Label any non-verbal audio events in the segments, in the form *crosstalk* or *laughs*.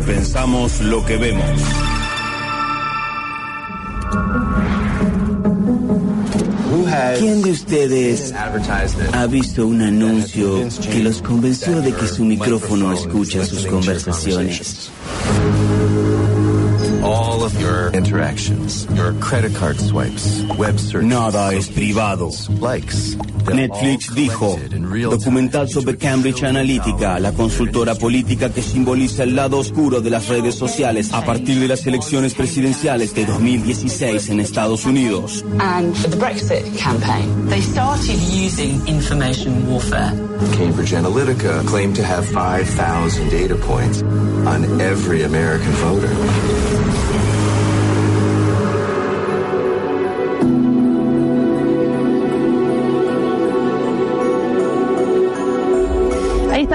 Repensamos lo que vemos. ¿Quién de ustedes ha visto un anuncio que los convenció de que su micrófono escucha sus conversaciones? All of your interactions, your credit card swipes, web searches, Nada es privado. likes. Netflix dijo, documental sobre Cambridge Analytica, la consultora política que simboliza el lado oscuro de las redes sociales a partir de las elecciones presidenciales de 2016 en Estados Unidos. and the Brexit campaign. They started using information warfare. Cambridge Analytica claimed to have 5,000 data points on every American voter.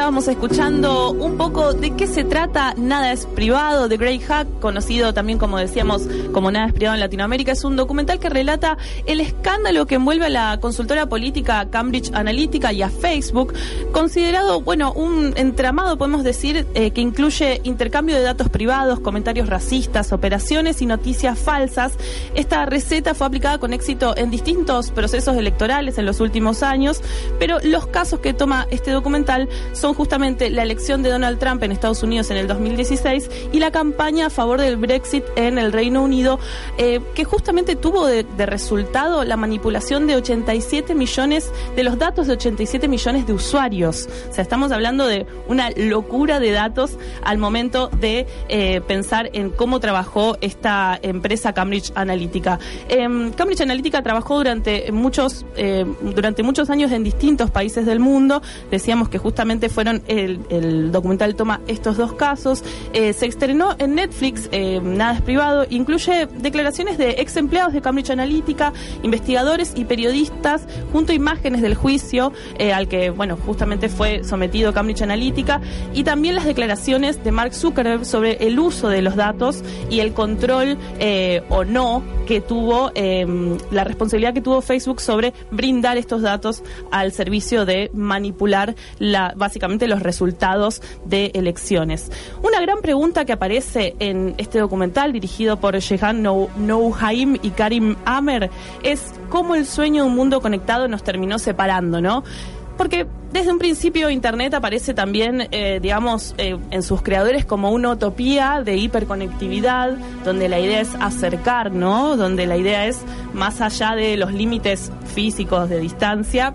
Estábamos escuchando un poco de qué se trata Nada es privado de Grey Hack, conocido también como decíamos como Nada es privado en Latinoamérica. Es un documental que relata el escándalo que envuelve a la consultora política Cambridge Analytica y a Facebook, considerado, bueno, un entramado, podemos decir, eh, que incluye intercambio de datos privados, comentarios racistas, operaciones y noticias falsas. Esta receta fue aplicada con éxito en distintos procesos electorales en los últimos años, pero los casos que toma este documental son justamente la elección de Donald Trump en Estados Unidos en el 2016 y la campaña a favor del Brexit en el Reino Unido, eh, que justamente tuvo de, resultado la manipulación de 87 millones, de los datos de 87 millones de usuarios. O sea, estamos hablando de una locura de datos al momento de eh, pensar en cómo trabajó esta empresa Cambridge Analytica. Em, Cambridge Analytica trabajó durante muchos, eh, durante muchos años en distintos países del mundo. Decíamos que justamente el, documental toma estos dos casos. Eh, se estrenó en Netflix, eh, nada es privado, incluye declaraciones de ex empleados de Cambridge Analytica, investigadores y periodistas, junto a imágenes del juicio eh, al que, bueno, justamente fue sometido Cambridge Analytica, y también las declaraciones de Mark Zuckerberg sobre el uso de los datos y el control eh, o no que tuvo, eh, la responsabilidad que tuvo Facebook sobre brindar estos datos al servicio de manipular la, básicamente los resultados de elecciones. Una gran pregunta que aparece en este documental dirigido por Jehan Nou- Nouhaim y Karim Amer es cómo el sueño de un mundo conectado nos terminó separando, ¿no? Porque desde un principio Internet aparece también, eh, digamos, eh, en sus creadores como una utopía de hiperconectividad, donde la idea es acercar, ¿no? Donde la idea es, más allá de los límites físicos de distancia,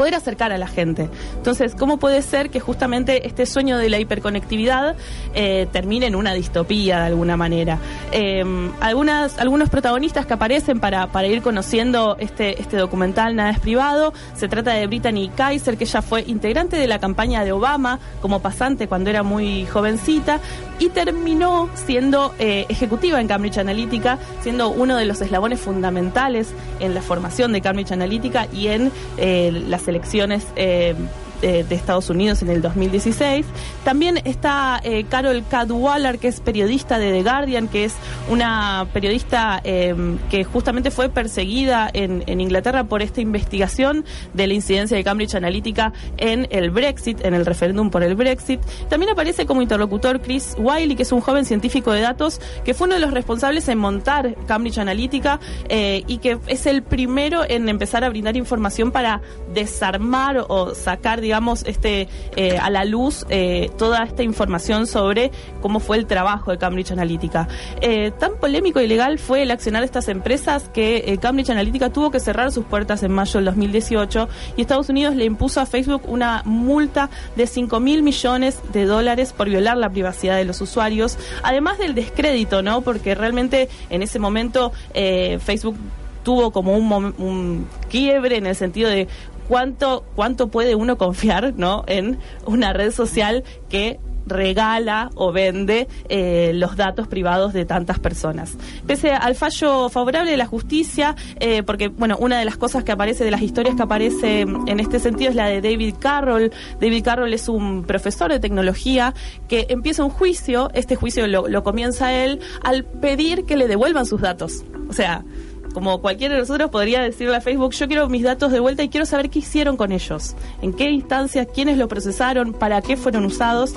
poder acercar a la gente. Entonces, ¿cómo puede ser que justamente este sueño de la hiperconectividad eh, termine en una distopía de alguna manera? Eh, algunas, algunos protagonistas que aparecen para, para ir conociendo este, este documental Nada es privado, se trata de Brittany Kaiser, que ella fue integrante de la campaña de Obama como pasante cuando era muy jovencita y terminó siendo eh, ejecutiva en Cambridge Analytica, siendo uno de los eslabones fundamentales en la formación de Cambridge Analytica y en eh, las elecciones eh, de, de Estados Unidos en el 2016. También está eh, Carol Cadwallader, que es periodista de The Guardian, que es una periodista eh, que justamente fue perseguida en, en Inglaterra por esta investigación de la incidencia de Cambridge Analytica en el Brexit, en el referéndum por el Brexit. También aparece como interlocutor Chris Wiley, que es un joven científico de datos que fue uno de los responsables en montar Cambridge Analytica eh, y que es el primero en empezar a brindar información para desarmar o sacar, digamos, este eh, a la luz eh, toda esta información sobre cómo fue el trabajo de Cambridge Analytica. Eh, tan polémico y legal fue el accionar de estas empresas que Cambridge Analytica tuvo que cerrar sus puertas en mayo del 2018 y Estados Unidos le impuso a Facebook una multa de 5 mil millones de dólares por violar la privacidad de los usuarios, además del descrédito, ¿no? Porque realmente en ese momento Facebook tuvo como un, un quiebre en el sentido de cuánto, cuánto puede uno confiar ¿no? en una red social que regala o vende eh, los datos privados de tantas personas. Pese al fallo favorable de la justicia, eh, porque bueno, una de las cosas que aparece, de las historias que aparece en este sentido es la de David Carroll. David Carroll es un profesor de tecnología que empieza un juicio, este juicio lo, lo comienza él al pedir que le devuelvan sus datos. O sea, como cualquiera de nosotros podría decirle a Facebook, yo quiero mis datos de vuelta y quiero saber qué hicieron con ellos, en qué instancias, quiénes lo procesaron, para qué fueron usados.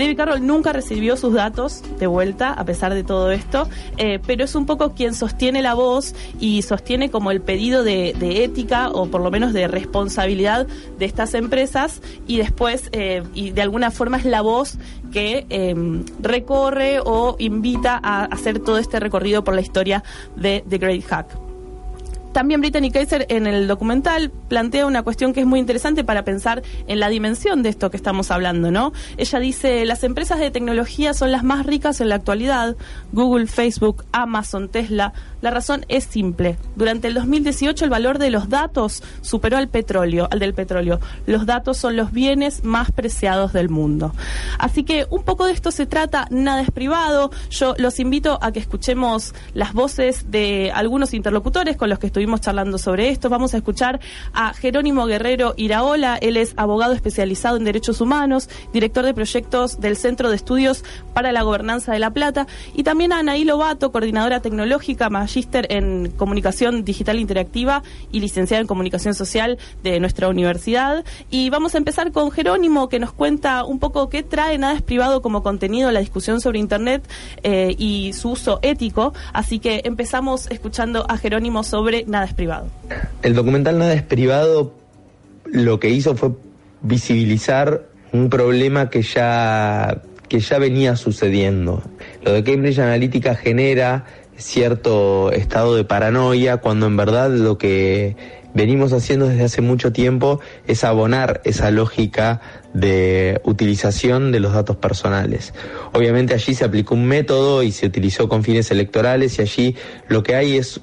David Carroll nunca recibió sus datos de vuelta, a pesar de todo esto, eh, pero es un poco quien sostiene la voz y sostiene como el pedido de, ética o por lo menos de responsabilidad de estas empresas y después, eh, y de alguna forma es la voz que em, recorre o invita a hacer todo este recorrido por la historia de The Great Hack. También Brittany Kaiser en el documental plantea una cuestión que es muy interesante para pensar en la dimensión de esto que estamos hablando, ¿no? Ella dice, las empresas de tecnología son las más ricas en la actualidad, Google, Facebook, Amazon, Tesla. La razón es simple. Durante el 2018 el valor de los datos superó al petróleo, al del petróleo. Los datos son los bienes más preciados del mundo. Así que un poco de esto se trata, nada es privado. Yo los invito a que escuchemos las voces de algunos interlocutores con los que estuvimos charlando sobre esto. Vamos a escuchar a Jerónimo Guerrero Iraola, él es abogado especializado en derechos humanos, director de proyectos del Centro de Estudios para la Gobernanza de La Plata, y también a Anaí Lobato, coordinadora tecnológica, magíster en comunicación digital interactiva y licenciada en comunicación social de nuestra universidad. Y vamos a empezar con Jerónimo, que nos cuenta un poco qué trae Nada es Privado como contenido la discusión sobre Internet eh, y su uso ético. Así que empezamos escuchando a Jerónimo sobre nada es privado. El documental Nada es privado lo que hizo fue visibilizar un problema que ya, que ya venía sucediendo. Lo de Cambridge Analytica genera cierto estado de paranoia cuando en verdad lo que venimos haciendo desde hace mucho tiempo es abonar esa lógica de utilización de los datos personales. Obviamente allí se aplicó un método y se utilizó con fines electorales y allí lo que hay es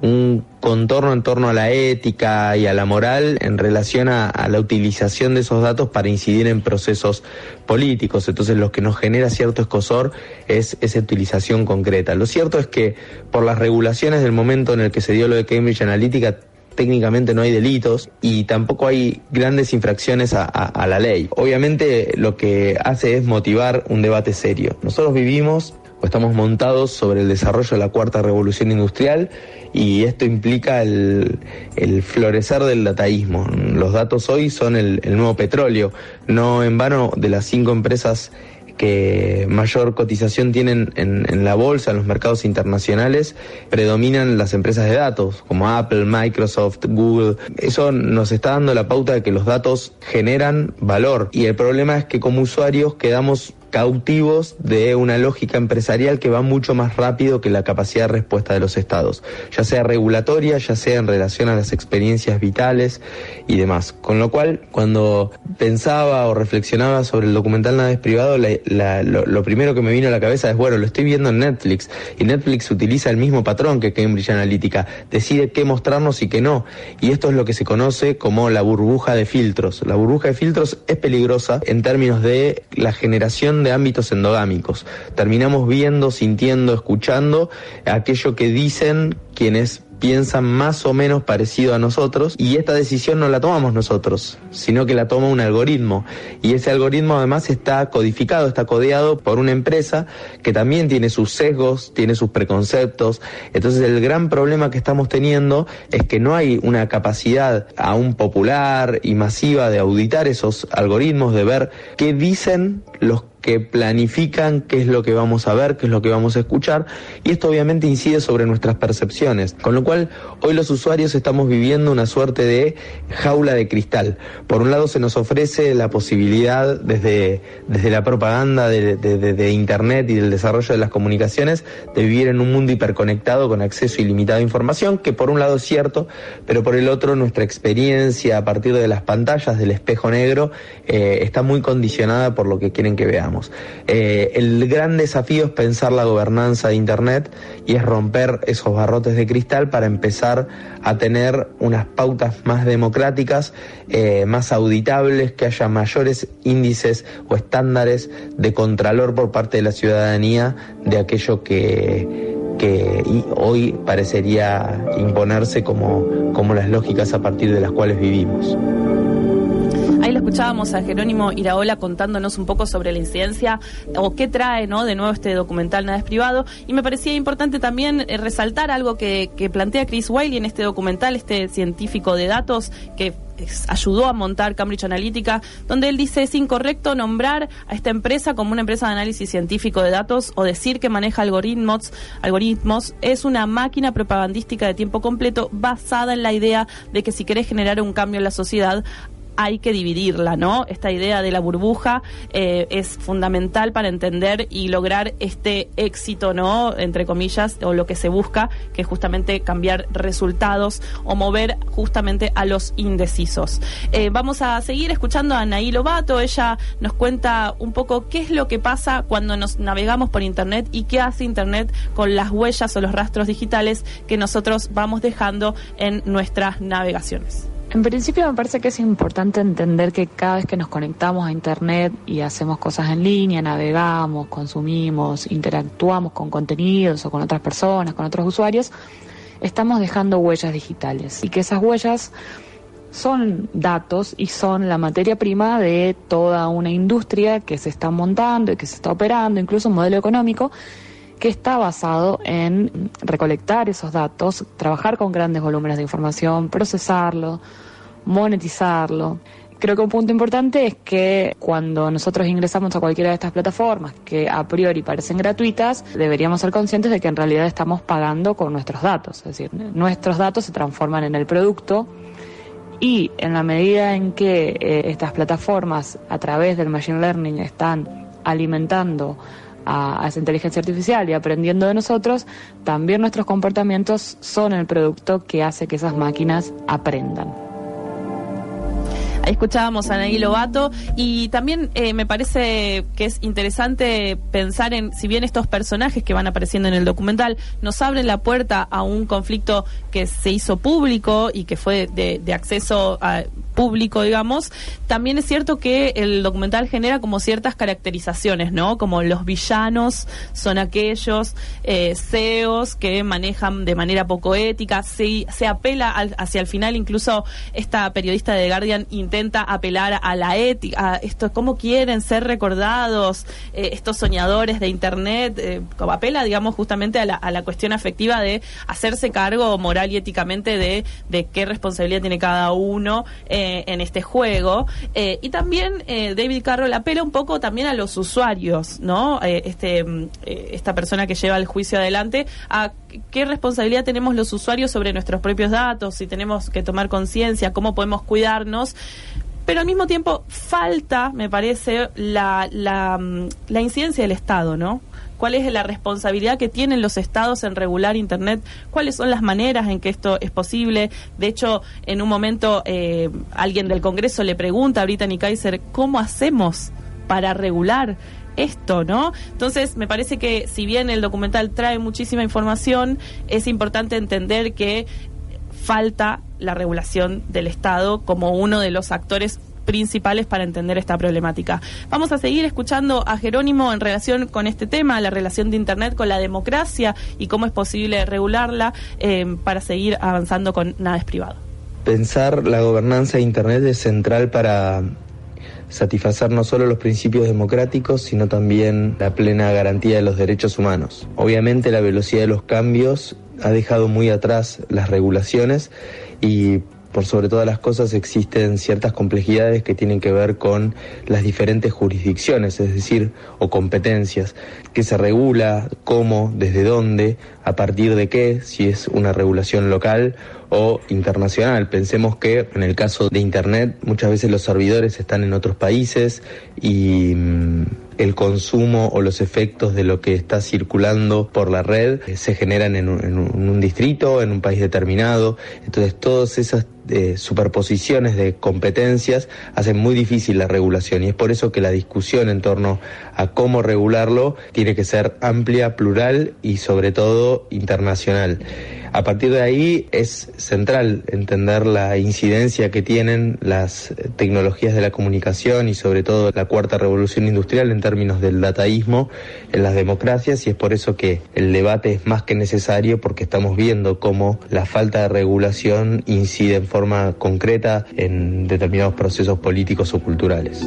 un contorno en torno a la ética y a la moral en relación a, la utilización de esos datos para incidir en procesos políticos. Entonces lo que nos genera cierto escosor es esa utilización concreta. Lo cierto es que por las regulaciones del momento en el que se dio lo de Cambridge Analytica, técnicamente no hay delitos y tampoco hay grandes infracciones a, a, la ley. Obviamente lo que hace es motivar un debate serio. Nosotros vivimos estamos montados sobre el desarrollo de la cuarta revolución industrial y esto implica el, florecer del dataísmo. Los datos hoy son el, nuevo petróleo. No en vano de las cinco empresas que mayor cotización tienen en, en, la bolsa, en los mercados internacionales, predominan las empresas de datos, como Apple, Microsoft, Google. Eso nos está dando la pauta de que los datos generan valor. Y el problema es que como usuarios quedamos cautivos de una lógica empresarial que va mucho más rápido que la capacidad de respuesta de los estados, ya sea regulatoria, ya sea en relación a las experiencias vitales y demás. Con lo cual, cuando pensaba o reflexionaba sobre el documental Nada es privado, lo, primero que me vino a la cabeza es, bueno, lo estoy viendo en Netflix y Netflix utiliza el mismo patrón que Cambridge Analytica, decide qué mostrarnos y qué no. Y esto es lo que se conoce como la burbuja de filtros. La burbuja de filtros es peligrosa en términos de la generación de ámbitos endogámicos. Terminamos viendo, sintiendo, escuchando aquello que dicen quienes piensan más o menos parecido a nosotros y esta decisión no la tomamos nosotros, sino que la toma un algoritmo y ese algoritmo además está codificado, está codeado por una empresa que también tiene sus sesgos, tiene sus preconceptos. Entonces el gran problema que estamos teniendo es que no hay una capacidad aún popular y masiva de auditar esos algoritmos, de ver qué dicen los que planifican qué es lo que vamos a ver, qué es lo que vamos a escuchar, y esto obviamente incide sobre nuestras percepciones, con lo cual hoy los usuarios estamos viviendo una suerte de jaula de cristal. Por un lado se nos ofrece la posibilidad desde, desde la propaganda de, de Internet y del desarrollo de las comunicaciones de vivir en un mundo hiperconectado con acceso ilimitado a información, que por un lado es cierto, pero por el otro nuestra experiencia a partir de las pantallas del espejo negro eh, está muy condicionada por lo que quieren que veamos. Eh, el gran desafío es pensar la gobernanza de Internet y es romper esos barrotes de cristal para empezar a tener unas pautas más democráticas, eh, más auditables, que haya mayores índices o estándares de contralor por parte de la ciudadanía de aquello que que hoy parecería imponerse como, como las lógicas a partir de las cuales vivimos. Escuchábamos a Jerónimo Iraola contándonos un poco sobre la incidencia o qué trae ¿no? de nuevo este documental Nada es privado. Y me parecía importante también eh, resaltar algo que, que plantea Chris Wiley en este documental, este científico de datos que ayudó a montar Cambridge Analytica, donde él dice es incorrecto nombrar a esta empresa como una empresa de análisis científico de datos o decir que maneja algoritmos, algoritmos es una máquina propagandística de tiempo completo basada en la idea de que si querés generar un cambio en la sociedad hay que dividirla, ¿no? Esta idea de la burbuja eh, es fundamental para entender y lograr este éxito, ¿no? Entre comillas, o lo que se busca, que es justamente cambiar resultados o mover justamente a los indecisos. Eh, vamos a seguir escuchando a Anaí Lobato. Ella nos cuenta un poco qué es lo que pasa cuando nos navegamos por Internet y qué hace Internet con las huellas o los rastros digitales que nosotros vamos dejando en nuestras navegaciones. En principio me parece que es importante entender que cada vez que nos conectamos a Internet y hacemos cosas en línea, navegamos, consumimos, interactuamos con contenidos o con otras personas, con otros usuarios, estamos dejando huellas digitales. Y que esas huellas son datos y son la materia prima de toda una industria que se está montando y que se está operando, incluso un modelo económico que está basado en recolectar esos datos, trabajar con grandes volúmenes de información, procesarlo, monetizarlo. Creo que un punto importante es que cuando nosotros ingresamos a cualquiera de estas plataformas que a priori parecen gratuitas, deberíamos ser conscientes de que en realidad estamos pagando con nuestros datos. Es decir, nuestros datos se transforman en el producto y en la medida en que eh, estas plataformas a través del Machine Learning están alimentando a, esa inteligencia artificial y aprendiendo de nosotros, también nuestros comportamientos son el producto que hace que esas máquinas aprendan. Escuchábamos a Anaí Lobato y también eh, me parece que es interesante pensar en, si bien estos personajes que van apareciendo en el documental nos abren la puerta a un conflicto que se hizo público y que fue de acceso a, público, digamos, también es cierto que el documental genera como ciertas caracterizaciones, ¿no? Como los villanos son aquellos eh, CEOs que manejan de manera poco ética, se, se apela hacia el final, incluso esta periodista de Guardian intenta apelar a la ética, a esto, cómo quieren ser recordados eh, estos soñadores de Internet, eh, apela, digamos, justamente a la, a la cuestión afectiva de hacerse cargo moral y éticamente de, qué responsabilidad tiene cada uno. Eh, en este juego. Eh, y también eh, David Carroll apela un poco también a los usuarios, ¿no? este, mm, esta persona que lleva el juicio adelante, a qué responsabilidad tenemos los usuarios sobre nuestros propios datos, si tenemos que tomar conciencia, cómo podemos cuidarnos pero al mismo tiempo falta, me parece, la, la, mm, la incidencia del Estado, ¿no? Cuál es la responsabilidad que tienen los estados en regular Internet, cuáles son las maneras en que esto es posible. De hecho, en un momento eh, alguien del Congreso le pregunta a Brittany Kaiser, ¿cómo hacemos para regular? esto, ¿no? Entonces, me parece que si bien el documental trae muchísima información, es importante entender que falta la regulación del Estado como uno de los actores principales para entender esta problemática. Vamos a seguir escuchando a Jerónimo en relación con este tema, la relación de Internet con la democracia y cómo es posible regularla eh, para seguir avanzando con Nada es privado. Pensar la gobernanza de Internet es central para satisfacer no solo los principios democráticos, sino también la plena garantía de los derechos humanos. Obviamente la velocidad de los cambios ha dejado muy atrás las regulaciones y por sobre todas las cosas existen ciertas complejidades que tienen que ver con las diferentes jurisdicciones, es decir, o competencias, que se regula, cómo, desde dónde, a partir de qué, si es una regulación local o internacional. Pensemos que en el caso de Internet muchas veces los servidores están en otros países y mm, el consumo o los efectos de lo que está circulando por la red eh, se generan en un, distrito, en un país determinado. Entonces todas esas eh, superposiciones de competencias hacen muy difícil la regulación y es por eso que la discusión en torno a cómo regularlo tiene que ser amplia, plural y sobre todo internacional. A partir de ahí es central entender la incidencia que tienen las tecnologías de la comunicación y sobre todo la cuarta revolución industrial en términos del dataísmo en las democracias y es por eso que el debate es más que necesario porque estamos viendo cómo la falta de regulación incide en forma concreta en determinados procesos políticos o culturales.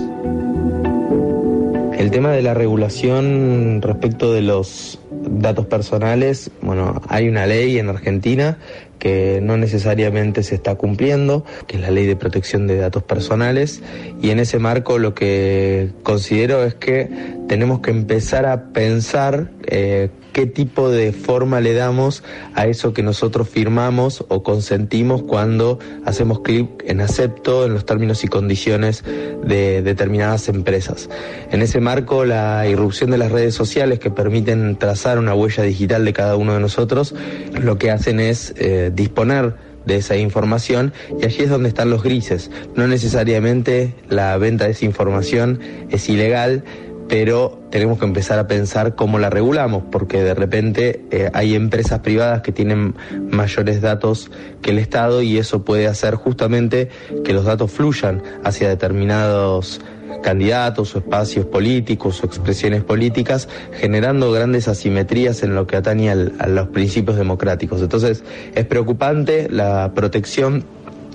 El tema de la regulación respecto de los datos personales, bueno, hay una ley en Argentina que no necesariamente se está cumpliendo, que es la ley de protección de datos personales, y en ese marco lo que considero es que tenemos que empezar a pensar eh, qué tipo de forma le damos a eso que nosotros firmamos o consentimos cuando hacemos clic en acepto en los términos y condiciones de determinadas empresas. En ese marco, la irrupción de las redes sociales que permiten trazar una huella digital de cada uno de nosotros, lo que hacen es eh, disponer de esa información y allí es donde están los grises. No necesariamente la venta de esa información es ilegal, pero tenemos que empezar a pensar cómo la regulamos, porque de repente eh, hay empresas privadas que tienen mayores datos que el Estado y eso puede hacer justamente que los datos fluyan hacia determinados candidatos o espacios políticos o expresiones políticas, generando grandes asimetrías en lo que atañe a los principios democráticos. Entonces, es preocupante la protección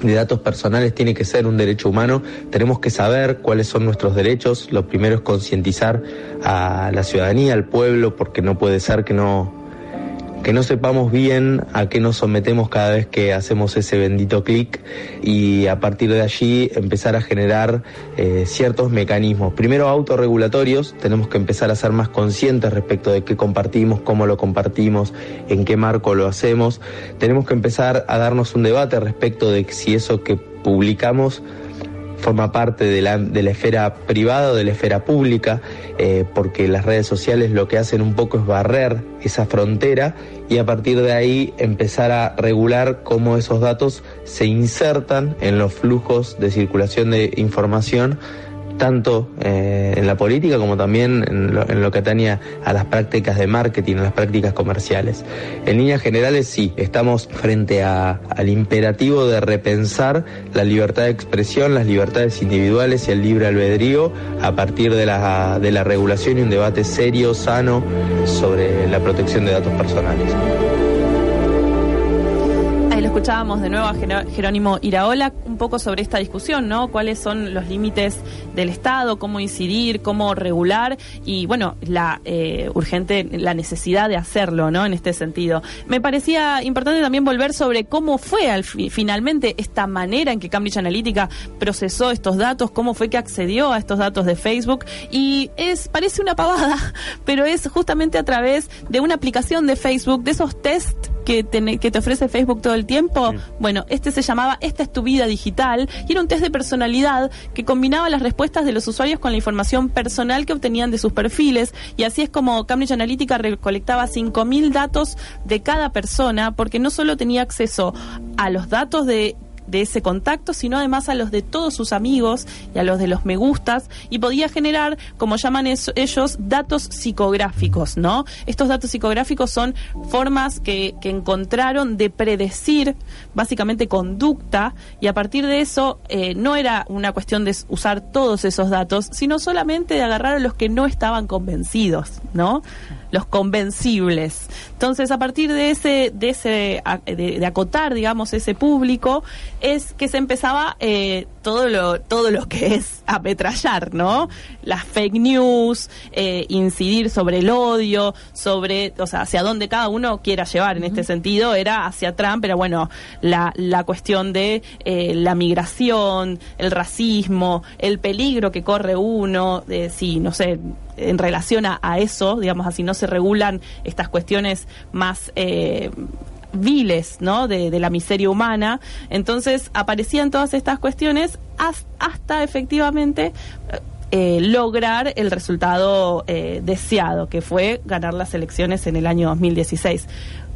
de datos personales tiene que ser un derecho humano. Tenemos que saber cuáles son nuestros derechos. Lo primero es concientizar a la ciudadanía, al pueblo, porque no puede ser que no que no sepamos bien a qué nos sometemos cada vez que hacemos ese bendito clic y a partir de allí empezar a generar eh, ciertos mecanismos. Primero autorregulatorios, tenemos que empezar a ser más conscientes respecto de qué compartimos, cómo lo compartimos, en qué marco lo hacemos. Tenemos que empezar a darnos un debate respecto de si eso que publicamos forma parte de la, de la esfera privada o de la esfera pública, eh, porque las redes sociales lo que hacen un poco es barrer esa frontera y a partir de ahí empezar a regular cómo esos datos se insertan en los flujos de circulación de información tanto eh, en la política como también en lo, que atañe a las prácticas de marketing, a las prácticas comerciales. En líneas generales, sí, estamos frente al imperativo de repensar la libertad de expresión, las libertades individuales y el libre albedrío a partir de la, de la regulación y un debate serio, sano sobre la protección de datos personales escuchábamos de nuevo a Jerónimo Iraola un poco sobre esta discusión, ¿no? Cuáles son los límites del Estado, cómo incidir, cómo regular y, bueno, la eh, urgente, la necesidad de hacerlo, ¿no? En este sentido. Me parecía importante también volver sobre cómo fue al finalmente esta manera en que Cambridge Analytica procesó estos datos, cómo fue que accedió a estos datos de Facebook y es parece una pavada, *laughs* pero es justamente a través de una aplicación de Facebook, de esos test que te, que te ofrece Facebook todo el tiempo. Bueno, este se llamaba Esta es tu vida digital y era un test de personalidad que combinaba las respuestas de los usuarios con la información personal que obtenían de sus perfiles y así es como Cambridge Analytica recolectaba 5.000 datos de cada persona porque no solo tenía acceso a los datos de de ese contacto, sino además a los de todos sus amigos y a los de los me gustas y podía generar, como llaman ellos, datos psicográficos, ¿no? Estos datos psicográficos son formas que, que encontraron de predecir básicamente conducta y a partir de eso eh, no era una cuestión de usar todos esos datos, sino solamente de agarrar a los que no estaban convencidos, ¿no? Los convencibles. Entonces, a partir de ese, de ese, de, acotar, digamos, ese público, es que se empezaba eh, todo lo, todo lo que es apetrallar, ¿no? Las fake news, eh, incidir sobre el odio, sobre, o sea, hacia dónde cada uno quiera llevar en este sentido, era hacia Trump, pero bueno, la, la cuestión de eh, la migración, el racismo, el peligro que corre uno, de si, no sé, en relación a, eso, digamos así, no se regulan estas cuestiones más... Eh, viles, ¿no? De, de, la miseria humana. Entonces aparecían todas estas cuestiones hasta efectivamente eh, lograr el resultado eh, deseado, que fue ganar las elecciones en el año 2016.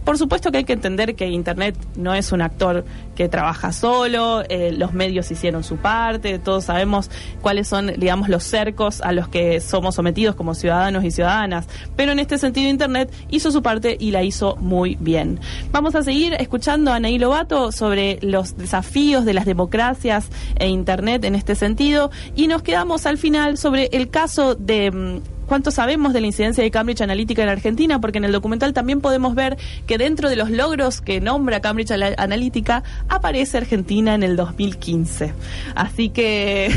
Por supuesto que hay que entender que Internet no es un actor que trabaja solo, eh, los medios hicieron su parte, todos sabemos cuáles son, digamos, los cercos a los que somos sometidos como ciudadanos y ciudadanas, pero en este sentido Internet hizo su parte y la hizo muy bien. Vamos a seguir escuchando a Anaí Lobato sobre los desafíos de las democracias e Internet en este sentido y nos quedamos al final sobre el caso de mm, cuánto sabemos de la incidencia de Cambridge Analytica en Argentina, porque en el documental también podemos ver que dentro de los logros que nombra Cambridge Analytica aparece Argentina en el 2015. Así que,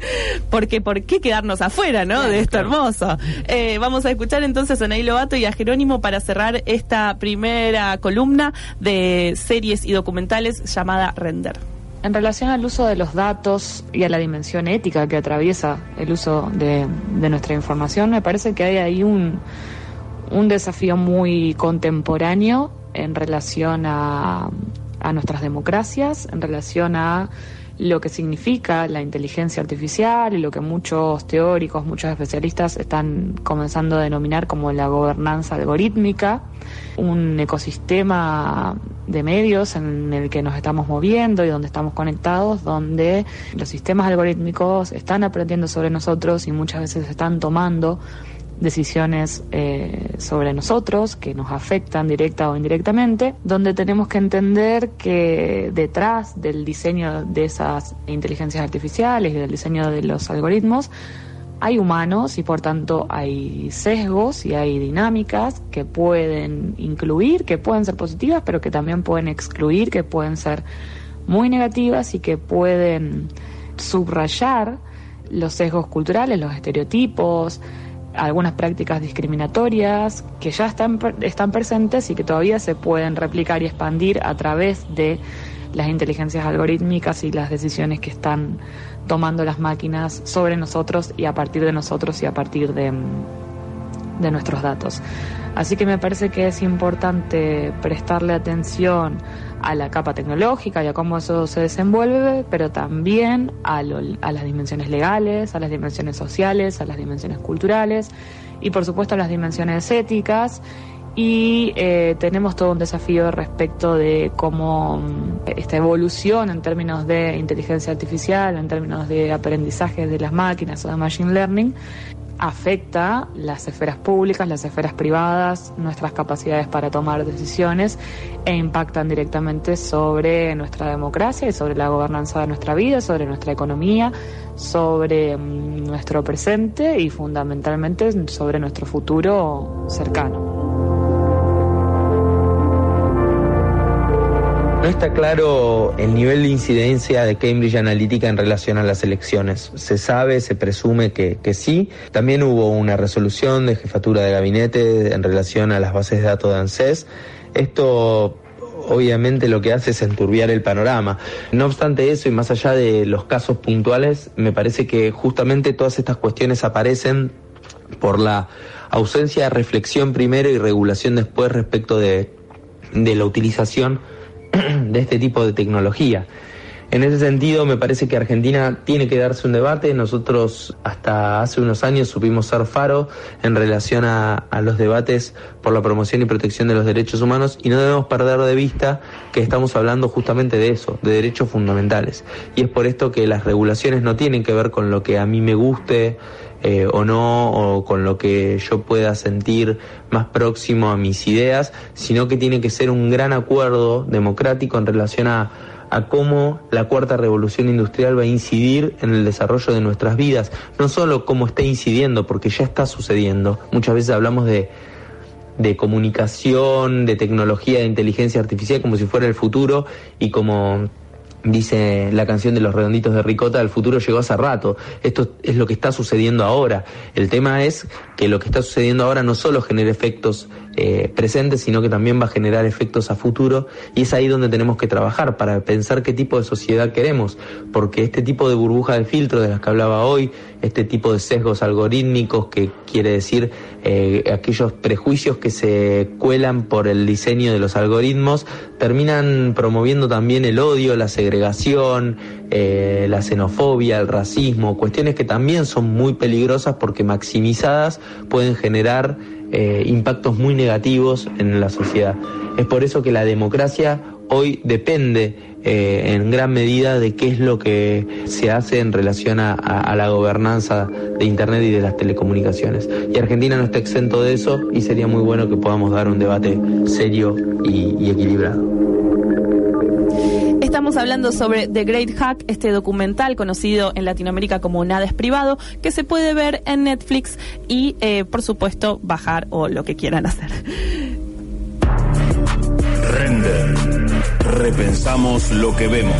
*laughs* porque ¿por qué quedarnos afuera, no? de esto hermoso. Eh, vamos a escuchar entonces a Ney Lobato y a Jerónimo para cerrar esta primera columna de series y documentales llamada Render. En relación al uso de los datos y a la dimensión ética que atraviesa el uso de, nuestra información, me parece que hay ahí un, un desafío muy contemporáneo en relación a, a nuestras democracias, en relación a lo que significa la inteligencia artificial y lo que muchos teóricos, muchos especialistas están comenzando a denominar como la gobernanza algorítmica, un ecosistema de medios en el que nos estamos moviendo y donde estamos conectados, donde los sistemas algorítmicos están aprendiendo sobre nosotros y muchas veces están tomando decisiones eh, sobre nosotros que nos afectan directa o indirectamente, donde tenemos que entender que detrás del diseño de esas inteligencias artificiales y del diseño de los algoritmos hay humanos y por tanto hay sesgos y hay dinámicas que pueden incluir, que pueden ser positivas, pero que también pueden excluir, que pueden ser muy negativas y que pueden subrayar los sesgos culturales, los estereotipos, algunas prácticas discriminatorias que ya están, están presentes y que todavía se pueden replicar y expandir a través de las inteligencias algorítmicas y las decisiones que están tomando las máquinas sobre nosotros y a partir de nosotros y a partir de, de nuestros datos. Así que me parece que es importante prestarle atención a la capa tecnológica y a cómo eso se desenvuelve, pero también a, a las dimensiones legales, a las dimensiones sociales, a las dimensiones culturales y por supuesto a las dimensiones éticas y eh, tenemos todo un desafío respecto de cómo mm, esta evolución en términos de inteligencia artificial, en términos de aprendizaje de las máquinas o de machine learning, afecta las esferas públicas, las esferas privadas, nuestras capacidades para tomar decisiones e impactan directamente sobre nuestra democracia y sobre la gobernanza de nuestra vida, sobre nuestra economía, sobre mm, nuestro presente y fundamentalmente sobre nuestro futuro cercano. No está claro el nivel de incidencia de Cambridge Analytica en relación a las elecciones. Se sabe, se presume que, sí. También hubo una resolución de jefatura de gabinete en relación a las bases de datos de ANSES. Esto obviamente lo que hace es enturbiar el panorama. No obstante eso, y más allá de los casos puntuales, me parece que justamente todas estas cuestiones aparecen por la ausencia de reflexión primero y regulación después respecto de, de la utilización *clears throat* de este tipo de tecnología. En ese sentido, me parece que Argentina tiene que darse un debate. Nosotros hasta hace unos años supimos ser faro en relación a, los debates por la promoción y protección de los derechos humanos y no debemos perder de vista que estamos hablando justamente de eso, de derechos fundamentales. Y es por esto que las regulaciones no tienen que ver con lo que a mí me guste eh, o no, o con lo que yo pueda sentir más próximo a mis ideas, sino que tiene que ser un gran acuerdo democrático en relación a, a cómo la cuarta revolución industrial va a incidir en el desarrollo de nuestras vidas, no solo cómo está incidiendo, porque ya está sucediendo. Muchas veces hablamos de, de comunicación, de tecnología, de inteligencia artificial como si fuera el futuro y como Dice la canción de los redonditos de Ricota, el futuro llegó hace rato. Esto es lo que está sucediendo ahora. El tema es que lo que está sucediendo ahora no solo genera efectos eh, presente, sino que también va a generar efectos a futuro y es ahí donde tenemos que trabajar para pensar qué tipo de sociedad queremos, porque este tipo de burbuja de filtro de las que hablaba hoy, este tipo de sesgos algorítmicos que quiere decir eh, aquellos prejuicios que se cuelan por el diseño de los algoritmos, terminan promoviendo también el odio, la segregación, eh, la xenofobia, el racismo, cuestiones que también son muy peligrosas porque maximizadas pueden generar eh, impactos muy negativos en la sociedad. Es por eso que la democracia hoy depende eh, en gran medida de qué es lo que se hace en relación a, la gobernanza de Internet y de las telecomunicaciones. Y Argentina no está exento de eso y sería muy bueno que podamos dar un debate serio y equilibrado. Estamos hablando sobre The Great Hack, este documental conocido en Latinoamérica como Nada es privado, que se puede ver en Netflix y, eh, por supuesto, bajar o lo que quieran hacer. Render. Repensamos lo que vemos.